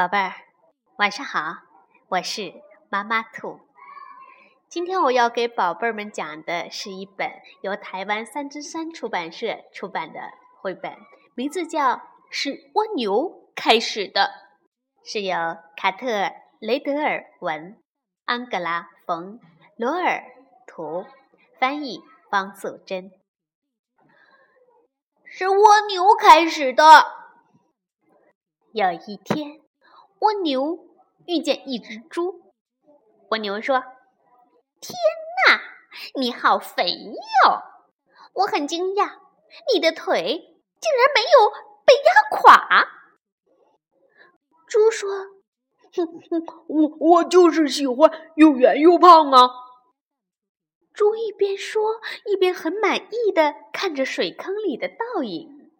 宝贝儿，晚上好，我是妈妈兔。今天我要给宝贝儿们讲的是一本由台湾三之山出版社出版的绘本，名字叫《是蜗牛开始的》，是由卡特·雷德尔文、安格拉·冯·罗尔图翻译，方素珍。是蜗牛开始的。有一天。蜗牛遇见一只猪，蜗牛说：“天哪，你好肥哟！我很惊讶，你的腿竟然没有被压垮。”猪说：“哼哼，我我就是喜欢又圆又胖啊。”猪一边说，一边很满意的看着水坑里的倒影。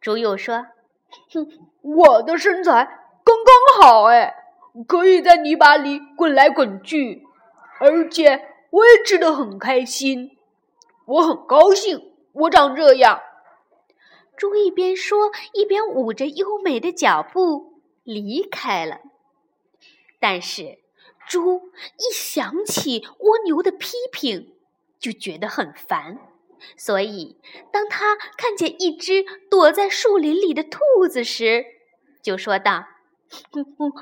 猪又说。哼，我的身材刚刚好哎，可以在泥巴里滚来滚去，而且我也吃的很开心。我很高兴我长这样。猪一边说，一边舞着优美的脚步离开了。但是，猪一想起蜗牛的批评，就觉得很烦。所以，当他看见一只躲在树林里的兔子时，就说道：“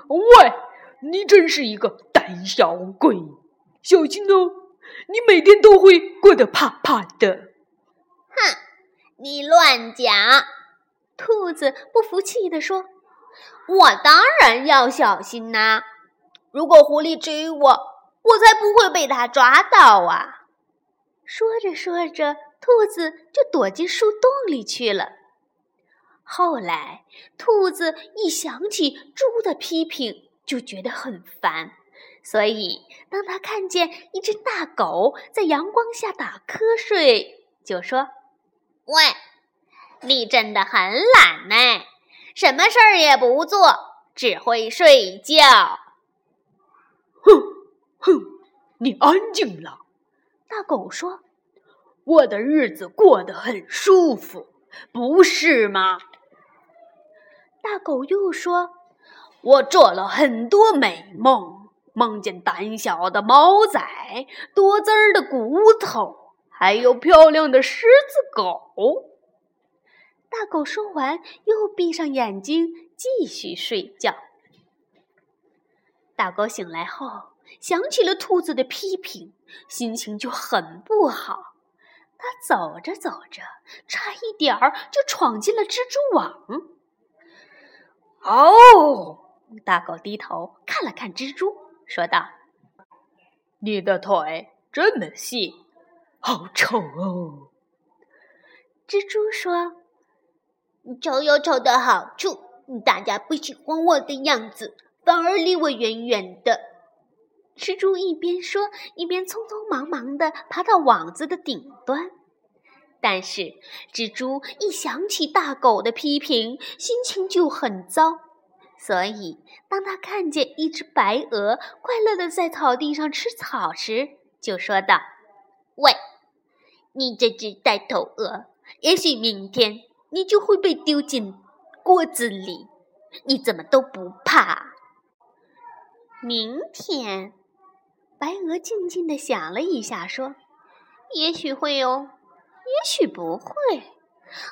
喂，你真是一个胆小鬼！小心哦，你每天都会过得怕怕的。”哼，你乱讲！兔子不服气地说：“我当然要小心呐！如果狐狸追我，我才不会被它抓到啊！”说着说着。兔子就躲进树洞里去了。后来，兔子一想起猪的批评，就觉得很烦。所以，当他看见一只大狗在阳光下打瞌睡，就说：“喂，你真的很懒呢，什么事儿也不做，只会睡觉。”哼哼，你安静了。”大狗说。我的日子过得很舒服，不是吗？大狗又说：“我做了很多美梦，梦见胆小的猫仔、多汁儿的骨头，还有漂亮的狮子狗。”大狗说完，又闭上眼睛继续睡觉。大狗醒来后，想起了兔子的批评，心情就很不好。他走着走着，差一点儿就闯进了蜘蛛网。哦，大狗低头看了看蜘蛛，说道：“你的腿这么细，好丑哦。”蜘蛛说：“丑有丑的好处，大家不喜欢我的样子，反而离我远远的。”蜘蛛一边说，一边匆匆忙忙地爬到网子的顶端。但是，蜘蛛一想起大狗的批评，心情就很糟。所以，当他看见一只白鹅快乐地在草地上吃草时，就说道：“喂，你这只呆头鹅，也许明天你就会被丢进锅子里，你怎么都不怕？”明天。白鹅静静地想了一下，说：“也许会哦，也许不会。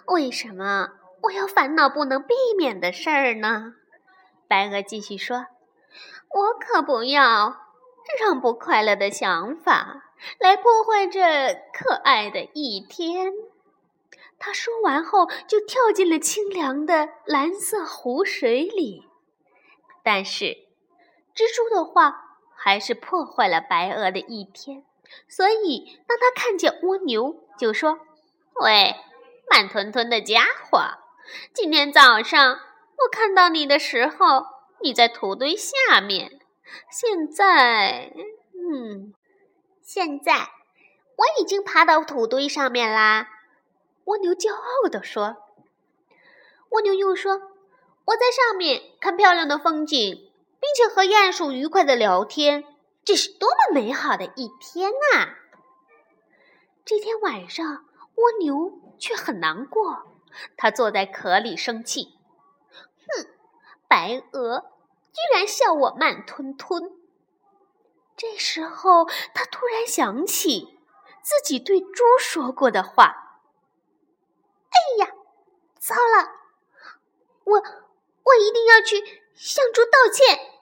为什么我要烦恼不能避免的事儿呢？”白鹅继续说：“我可不要让不快乐的想法来破坏这可爱的一天。”他说完后，就跳进了清凉的蓝色湖水里。但是，蜘蛛的话。还是破坏了白鹅的一天，所以当他看见蜗牛，就说：“喂，慢吞吞的家伙，今天早上我看到你的时候，你在土堆下面。现在，嗯，现在我已经爬到土堆上面啦。”蜗牛骄傲地说。蜗牛又说：“我在上面看漂亮的风景。”并且和鼹鼠愉快的聊天，这是多么美好的一天呐！这天晚上，蜗牛却很难过，它坐在壳里生气。哼，白鹅居然笑我慢吞吞。这时候，他突然想起自己对猪说过的话：“哎呀，糟了！我我一定要去向猪道歉。”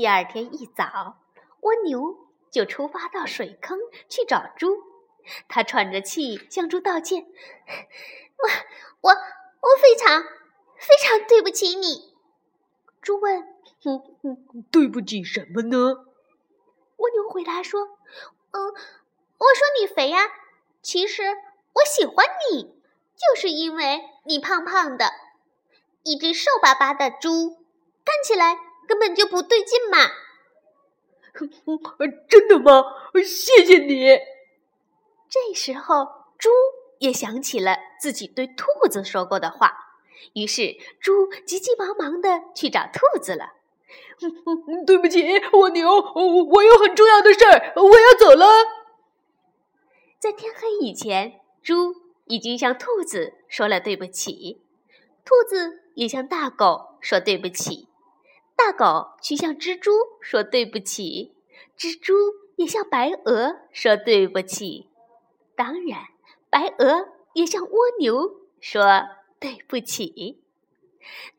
第二天一早，蜗牛就出发到水坑去找猪。他喘着气向猪道歉：“我我我非常非常对不起你。”猪问：“对不起什么呢？”蜗牛回答说：“嗯，我说你肥呀，其实我喜欢你，就是因为你胖胖的，一只瘦巴巴的猪，看起来根本就不对劲嘛。”真的吗？谢谢你。这时候，猪也想起了自己对兔子说过的话，于是猪急急忙忙的去找兔子了。对不起，蜗牛，我有很重要的事儿，我要走了。在天黑以前，猪已经向兔子说了对不起，兔子也向大狗说对不起，大狗去向蜘蛛说对不起，蜘蛛也向白鹅说对不起，当然，白鹅也向蜗牛说对不起。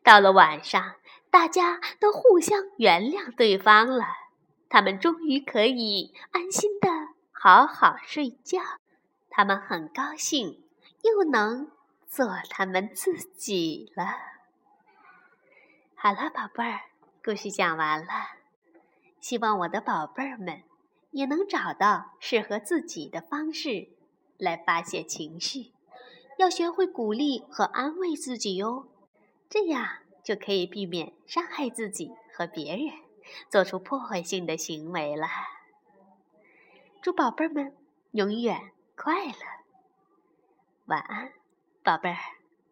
到了晚上。大家都互相原谅对方了，他们终于可以安心的好好睡觉。他们很高兴，又能做他们自己了。好了，宝贝儿，故事讲完了。希望我的宝贝儿们也能找到适合自己的方式来发泄情绪，要学会鼓励和安慰自己哟。这样。就可以避免伤害自己和别人，做出破坏性的行为了。祝宝贝儿们永远快乐，晚安，宝贝儿。